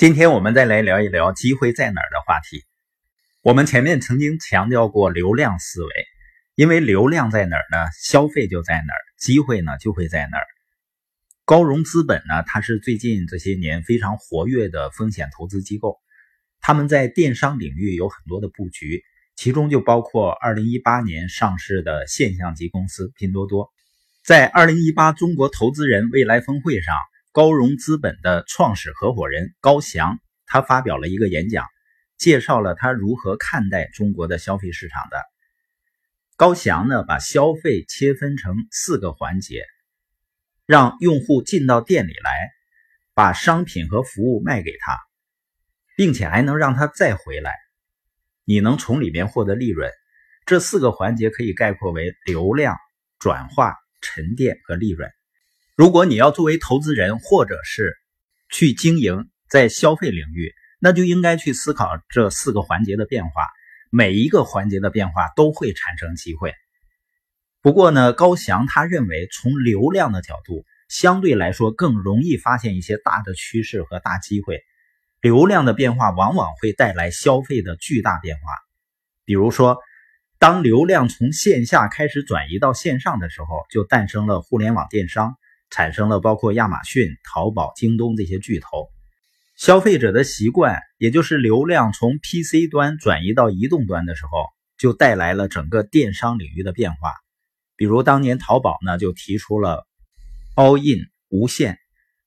今天我们再来聊一聊机会在哪儿的话题。我们前面曾经强调过流量思维，因为流量在哪儿呢，消费就在哪儿，机会呢就会在哪儿。高融资本呢，它是最近这些年非常活跃的风险投资机构，他们在电商领域有很多的布局，其中就包括2018年上市的现象级公司拼多多。在2018中国投资人未来峰会上。高融资本的创始合伙人高翔，他发表了一个演讲，介绍了他如何看待中国的消费市场的。高翔呢，把消费切分成四个环节，让用户进到店里来，把商品和服务卖给他，并且还能让他再回来，你能从里面获得利润。这四个环节可以概括为流量、转化、沉淀和利润。如果你要作为投资人，或者是去经营在消费领域，那就应该去思考这四个环节的变化。每一个环节的变化都会产生机会。不过呢，高翔他认为，从流量的角度，相对来说更容易发现一些大的趋势和大机会。流量的变化往往会带来消费的巨大变化。比如说，当流量从线下开始转移到线上的时候，就诞生了互联网电商。产生了包括亚马逊、淘宝、京东这些巨头，消费者的习惯，也就是流量从 PC 端转移到移动端的时候，就带来了整个电商领域的变化。比如当年淘宝呢就提出了 All In 无线，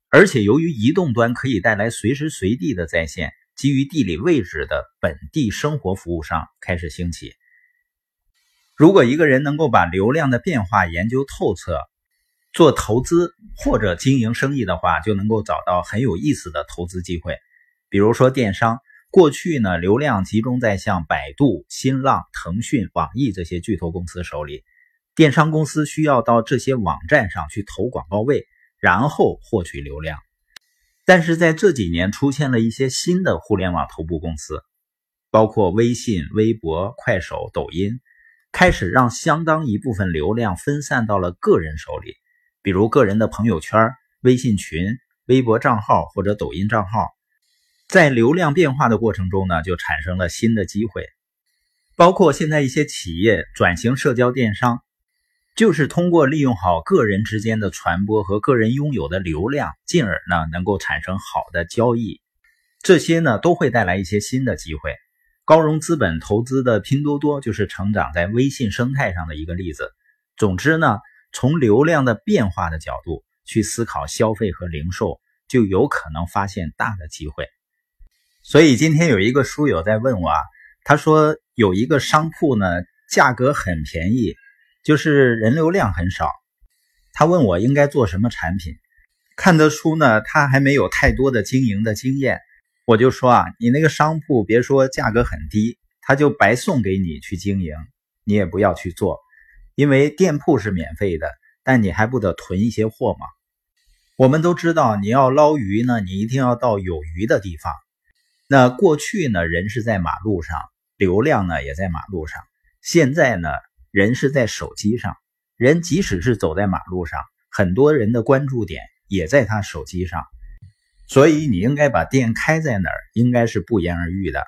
而且由于移动端可以带来随时随地的在线，基于地理位置的本地生活服务商开始兴起。如果一个人能够把流量的变化研究透彻，做投资或者经营生意的话，就能够找到很有意思的投资机会。比如说电商，过去呢流量集中在像百度、新浪、腾讯、网易这些巨头公司手里，电商公司需要到这些网站上去投广告位，然后获取流量。但是在这几年出现了一些新的互联网头部公司，包括微信、微博、快手、抖音，开始让相当一部分流量分散到了个人手里。比如个人的朋友圈、微信群、微博账号或者抖音账号，在流量变化的过程中呢，就产生了新的机会。包括现在一些企业转型社交电商，就是通过利用好个人之间的传播和个人拥有的流量，进而呢能够产生好的交易。这些呢都会带来一些新的机会。高融资本投资的拼多多就是成长在微信生态上的一个例子。总之呢。从流量的变化的角度去思考消费和零售，就有可能发现大的机会。所以今天有一个书友在问我啊，他说有一个商铺呢，价格很便宜，就是人流量很少。他问我应该做什么产品。看得出呢，他还没有太多的经营的经验。我就说啊，你那个商铺别说价格很低，他就白送给你去经营，你也不要去做。因为店铺是免费的，但你还不得囤一些货吗？我们都知道，你要捞鱼呢，你一定要到有鱼的地方。那过去呢，人是在马路上，流量呢也在马路上。现在呢，人是在手机上，人即使是走在马路上，很多人的关注点也在他手机上。所以你应该把店开在哪儿，应该是不言而喻的。